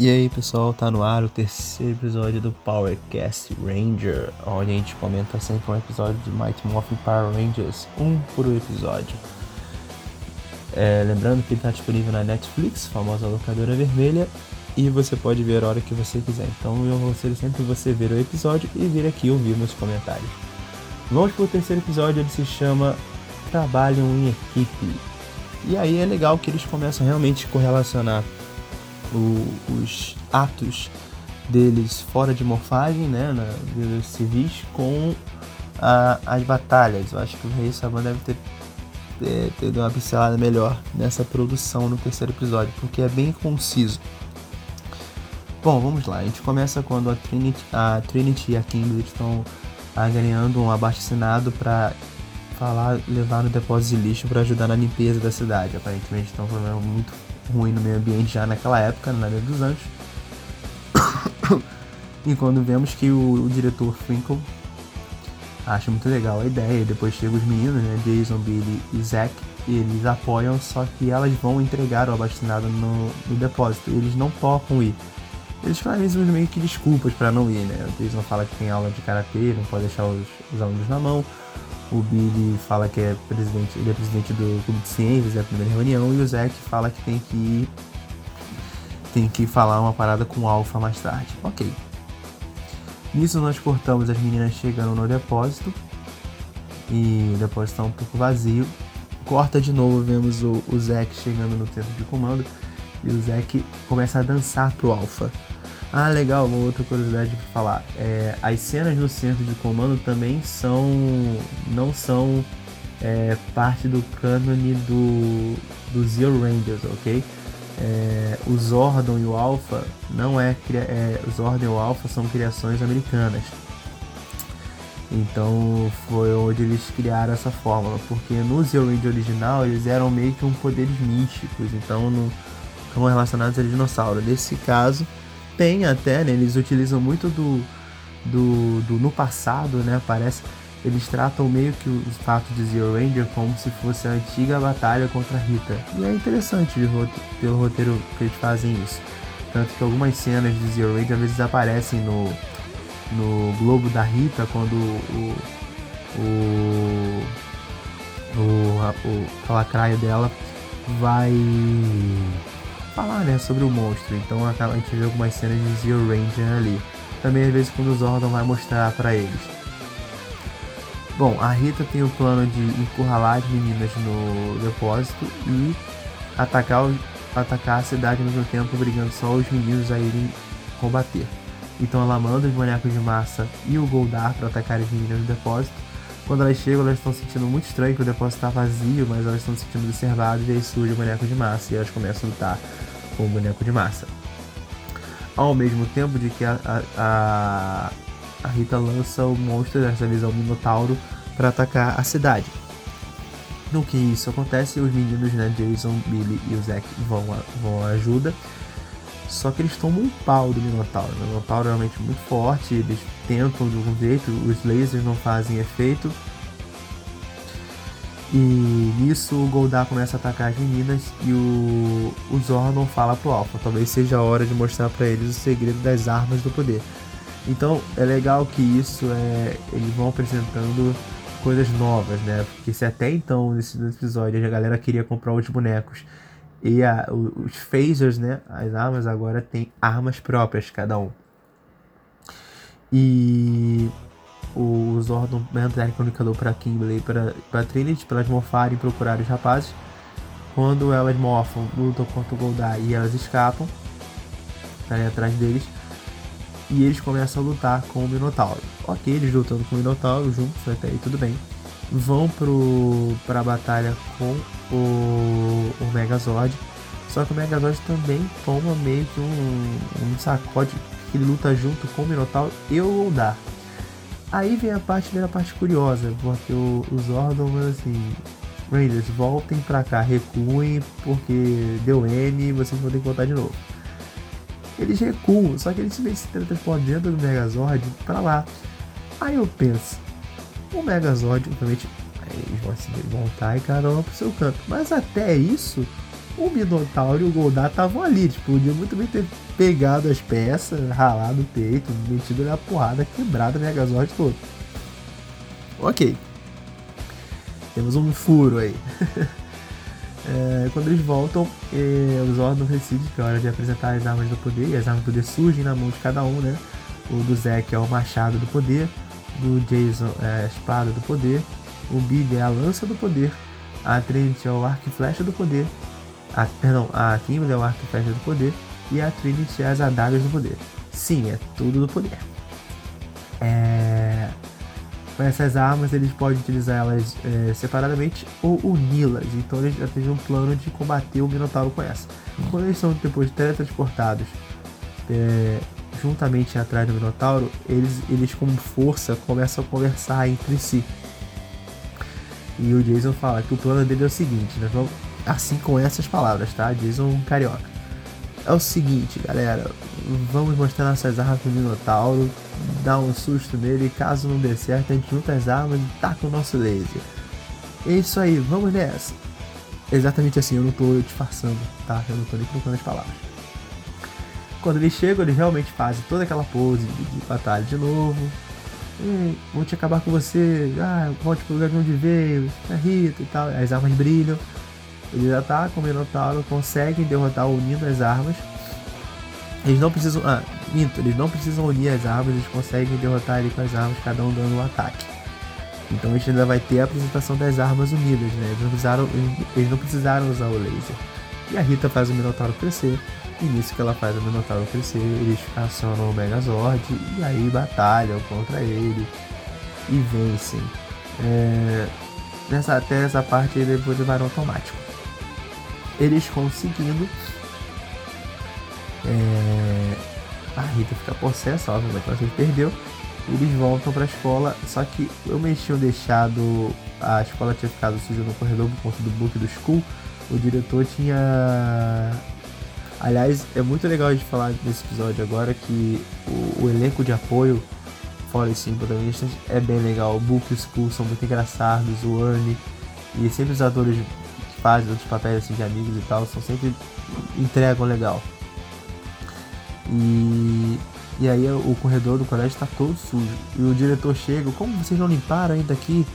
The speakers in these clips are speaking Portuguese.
E aí pessoal, tá no ar o terceiro episódio do Powercast Ranger, onde a gente comenta sempre um episódio de Mighty Morphin Power Rangers, um por episódio. É, lembrando que ele está disponível na Netflix, famosa locadora vermelha, e você pode ver a hora que você quiser. Então eu aconselho sempre você ver o episódio e vir aqui ouvir meus comentários. Vamos pro terceiro episódio, ele se chama Trabalham em Equipe. E aí é legal que eles começam realmente a correlacionar o, os atos deles fora de morfagem, né, na vida civis, com a, as batalhas. Eu acho que o Rei Saban deve ter, ter, ter dado uma pincelada melhor nessa produção no terceiro episódio, porque é bem conciso. Bom, vamos lá. A gente começa quando a Trinity, a Trinity e a Kimberly estão ah, ganhando um abaixo-assinado para falar, levar no depósito de lixo para ajudar na limpeza da cidade. Aparentemente estão um problema muito ruim no meio ambiente já naquela época, na década dos anos. e quando vemos que o, o, diretor Finkel acha muito legal a ideia, depois chegam os meninos, né, Jason, Billy e Zack, e eles apoiam, só que elas vão entregar o abastinado no, no depósito, eles não tocam ir. Eles fazem meio que desculpas para não ir, né? O Jason fala que tem aula de karatê, não pode deixar os, os alunos na mão o Billy fala que é presidente, ele é presidente do Clube de Ciências, é a primeira reunião, e o Zack fala que tem que ir, tem que falar uma parada com o Alpha mais tarde. Ok. Nisso nós cortamos as meninas chegando no depósito e o depósito está um pouco vazio. Corta de novo, vemos o, o Zack chegando no centro de comando e o Zack começa a dançar pro Alpha. Ah, legal, uma outra curiosidade para falar. É, as cenas no centro de comando também são. não são é, parte do cânone do, do Zero Rangers, ok? É, o Zordon e o Alpha não é, é. O Zordon e o Alpha são criações americanas. Então foi onde eles criaram essa fórmula, porque no Zero Ranger original eles eram meio que um poderes místicos, então não estão relacionados a dinossauro. Nesse caso, tem até, né? Eles utilizam muito do, do, do no passado, né? Parece eles tratam meio que os fatos de Zero Ranger como se fosse a antiga batalha contra a Rita. E é interessante pelo roteiro que eles fazem isso. Tanto que algumas cenas de Zero Ranger às vezes aparecem no, no globo da Rita quando o, o, o, a, o, o lacraio dela vai falar né, sobre o monstro. Então a gente vê algumas cenas de Zero Ranger ali. Também às vezes quando o Zordon vai mostrar para eles. Bom, a Rita tem o plano de encurralar as meninas no depósito e atacar, atacar a cidade ao mesmo tempo, obrigando só os meninos a irem combater. Então ela manda os bonecos de massa e o Goldar para atacar as meninas no depósito. Quando elas chegam, elas estão sentindo muito estranho que o depósito está vazio, mas elas estão se sentindo observadas e aí surge o boneco de massa e elas começam a lutar com o boneco de massa. Ao mesmo tempo de que a, a, a Rita lança o monstro, dessa vez é o Minotauro, para atacar a cidade. No que isso acontece, os meninos, né, Jason, Billy e o Zack vão, vão à ajuda. Só que eles tomam um pau do Minotauro. O Minotauro é realmente muito forte, eles tentam de algum jeito, os lasers não fazem efeito. E nisso o Goldar começa a atacar as meninas e o, o Zordon fala pro Alpha, talvez seja a hora de mostrar para eles o segredo das armas do poder. Então é legal que isso é. Eles vão apresentando coisas novas, né? Porque se até então, nesse episódio, a galera queria comprar os bonecos e a, os phasers, né? As armas agora têm armas próprias, cada um. E o Zordon manda o comunicador para Kimberly e para Trinity para elas morfarem e procurar os rapazes. Quando elas morfam, lutam contra o Goldar e elas escapam, tá atrás deles. E eles começam a lutar com o Minotauro. Ok, eles lutando com o Minotauro juntos, até aí tudo bem. Vão pro, pra batalha com o, o Megazord. Só que o Megazord também toma meio que um, um sacode que luta junto com o Minotauro e o Goldar. Aí vem a parte, vem a parte curiosa, porque o, o Zordon assim, Rangers, voltem pra cá, recuem, porque deu M e vocês vão ter que voltar de novo. Eles recuam, só que eles se teletransportam dentro do Megazord pra lá. Aí eu penso, o Megazord, obviamente, eles vão se voltar e cada um pro seu canto. Mas até isso, o Minotauro e o Goldar estavam ali. Tipo, podia muito bem ter pegado as peças, ralado o peito, metido na porrada, quebrado a Megazord todo. Ok. Temos um furo aí. é, quando eles voltam, é, o Zordon decide que é hora de apresentar as armas do poder. E as armas do poder surgem na mão de cada um, né? O do Zack é o machado do poder. Do Jason é a espada do poder. O Billy é a lança do poder. A Trinity é o arco e flecha do poder. A, perdão, a Kimberly é o arco e flecha do poder. E a Trinity é as adagas do poder. Sim, é tudo do poder. É... Com essas armas, eles podem utilizar elas é, separadamente ou uni-las. Então, eles já têm um plano de combater o Minotauro com essa. Quando eles são depois teletransportados é, juntamente atrás do Minotauro, eles, eles com força começam a conversar entre si. E o Jason fala que o plano dele é o seguinte, né? assim com essas palavras, tá? Jason carioca. É o seguinte, galera, vamos mostrar nossas armas pro Minotauro, dar um susto nele, caso não dê certo, a gente junta as armas e taca o nosso laser. É isso aí, vamos nessa. Exatamente assim, eu não tô disfarçando, tá? Eu não tô nem trocando as palavras. Quando eles chegam, eles realmente fazem toda aquela pose de, de batalha de novo, hum, vou te acabar com você, ah, volte pro lugar de onde veio, é Rita e tal, as armas brilham. Eles atacam o Minotauro, conseguem derrotar unindo as armas. Eles não precisam. Ah, minto, eles não precisam unir as armas, eles conseguem derrotar ele com as armas, cada um dando um ataque. Então a gente ainda vai ter a apresentação das armas unidas, né? Eles não precisaram, eles não precisaram usar o laser. E a Rita faz o Minotauro crescer. E nisso que ela faz o Minotauro crescer, eles acionam o Megazord e aí batalham contra ele e vencem. É, nessa, até essa parte ele depois levaram automático. Eles conseguindo. É, a Rita fica possessa, obviamente ela se perdeu. Eles voltam para a escola, só que eu eles tinham deixado. A escola tinha ficado suja no corredor por conta do book do school. O diretor tinha Aliás, é muito legal de falar nesse episódio agora que o, o elenco de apoio, fora os cinco protagonistas, é bem legal. O Book e o Skull são muito engraçados, o Ernie e sempre os atores que fazem outros papéis assim, de amigos e tal, são sempre entregam legal. E, e aí o corredor do colégio está todo sujo. E o diretor chega, como vocês não limparam ainda aqui?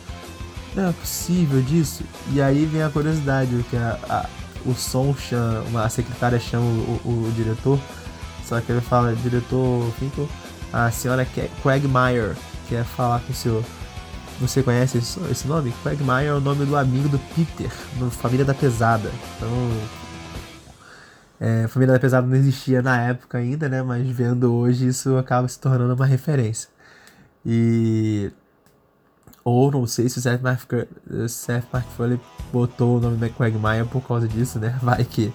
Não é possível disso. E aí vem a curiosidade, que a, a o som chama, a secretária chama o, o, o diretor, só que ele fala, diretor Finkel, a senhora Quagmire quer falar com o senhor. Você conhece esse, esse nome? Quagmire é o nome do amigo do Peter, no Família da Pesada. Então, é, Família da Pesada não existia na época ainda, né? Mas vendo hoje isso acaba se tornando uma referência. E ou não sei se o Seth, MacFarlane botou o nome da Quagmire por causa disso, né? Vai que.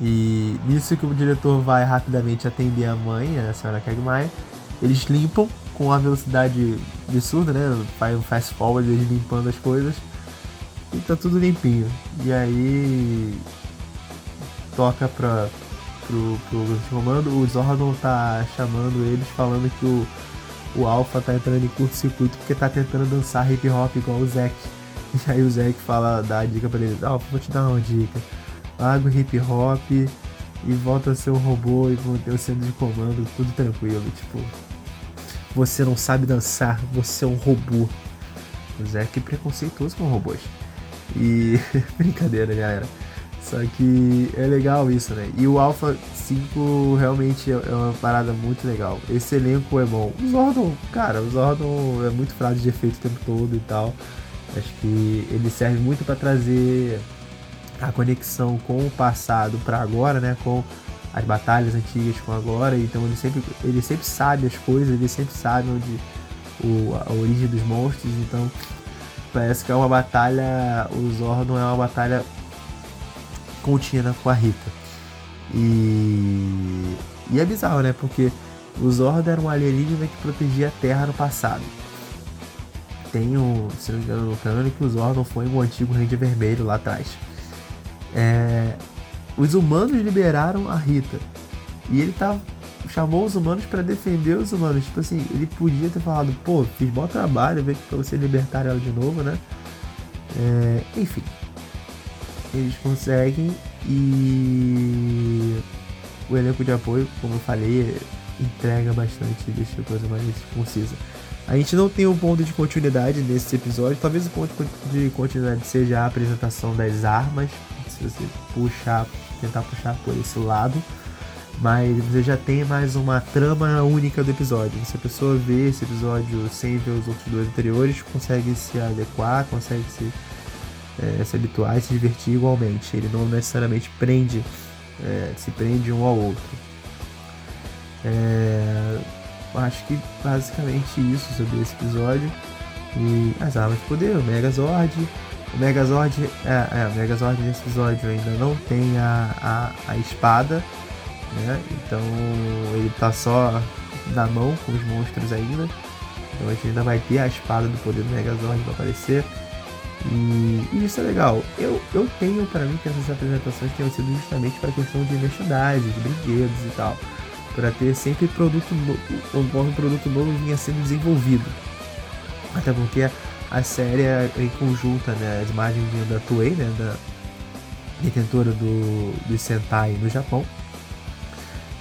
E nisso que o diretor vai rapidamente atender a mãe, a senhora Quagmire, eles limpam com uma velocidade absurda, né? Faz um fast forward, eles limpando as coisas. E tá tudo limpinho. E aí. Toca pra, pro, pro comando. O Zordon tá chamando eles, falando que o o Alpha tá entrando em curto-circuito porque tá tentando dançar hip hop igual o Zack. E aí o Zack fala, dá a dica pra ele, Alpha, vou te dar uma dica. Larga o hip hop e volta a ser um robô e manter o centro de comando, tudo tranquilo, tipo. Você não sabe dançar, você é um robô. O Zack é preconceituoso com robôs. E. brincadeira, galera. Só que é legal isso, né? E o Alpha 5 realmente é, é uma parada muito legal. Esse elenco é bom. O Zordon, cara, o Zordon é muito frase de efeito o tempo todo e tal. Acho que ele serve muito para trazer a conexão com o passado para agora, né? Com as batalhas antigas com agora. Então ele sempre, ele sempre sabe as coisas, ele sempre sabe onde o, a origem dos monstros. Então parece que é uma batalha. O Zordon é uma batalha contínua com a Rita. E, e é bizarro, né? Porque o Zord era um alienígena que protegia a Terra no passado. Tem um, se não me engano, no canon que o Zordon foi um antigo Ranger Vermelho lá atrás. É, os humanos liberaram a Rita. E ele tá, chamou os humanos para defender os humanos. Tipo assim, ele podia ter falado, pô, fiz bom trabalho pra você libertar ela de novo, né? É, enfim, eles conseguem E o elenco de apoio, como eu falei, entrega bastante e deixa a coisa mais concisa. A gente não tem um ponto de continuidade nesse episódio. Talvez o ponto de continuidade seja a apresentação das armas. Se você puxar, tentar puxar por esse lado. Mas você já tem mais uma trama única do episódio. Se a pessoa vê esse episódio sem ver os outros dois anteriores, consegue se adequar, consegue se, é, se habituar e se divertir igualmente. Ele não necessariamente prende, é, se prende um ao outro. É, acho que basicamente isso sobre esse episódio. E as armas de poder, o Megazord. O Megazord, é, é, o Megazord nesse episódio ainda não tem a, a, a espada, né? Então ele tá só na mão com os monstros ainda. Então a gente ainda vai ter a espada do poder do Megazord para aparecer. E, e, isso é legal. Eu, eu tenho para mim que essas apresentações tenham sido justamente para questão de merchandising, de brinquedos e tal para ter sempre produto novo, um produto novo vinha sendo desenvolvido. Até porque a série é em conjunta, né, as imagens da Toei, né, da detentora do, do Sentai no Japão.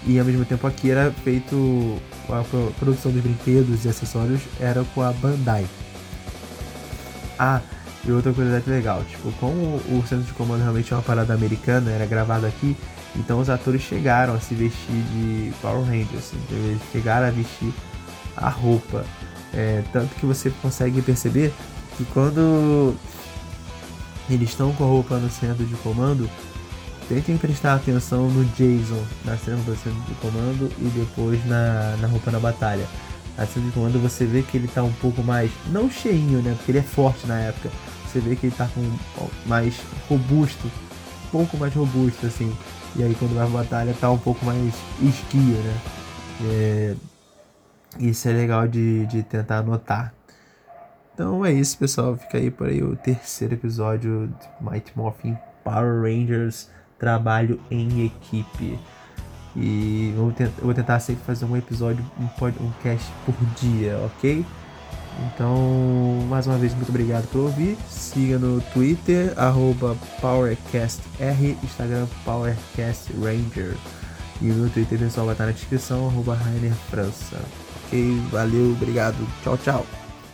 E ao mesmo tempo aqui era feito a produção de brinquedos e acessórios era com a Bandai. Ah, e outra curiosidade legal, tipo, como o centro de comando realmente é uma parada americana, era gravado aqui, então os atores chegaram a se vestir de Power Rangers, eles chegaram a vestir a roupa. É, tanto que você consegue perceber que quando eles estão com a roupa no centro de comando, tentem prestar atenção no Jason na cena do centro de comando e depois na, na roupa na batalha. Cena de comando você vê que ele tá um pouco mais, não cheinho, né? Porque ele é forte na época. Você vê que ele tá com mais robusto, um pouco mais robusto assim. E aí quando vai pra batalha tá um pouco mais esquia, né? É, isso é legal de, de tentar anotar. Então é isso, pessoal. Fica aí por aí o terceiro episódio de Mighty Morphin Power Rangers Trabalho em Equipe. E vou, tentar, vou tentar sempre fazer um episódio, um, um cast por dia, ok? Então, mais uma vez, muito obrigado por ouvir. Siga no Twitter, PowerCastR, Instagram PowerCastRanger. E o meu Twitter pessoal vai estar na descrição, arroba. Ok, valeu, obrigado, tchau, tchau.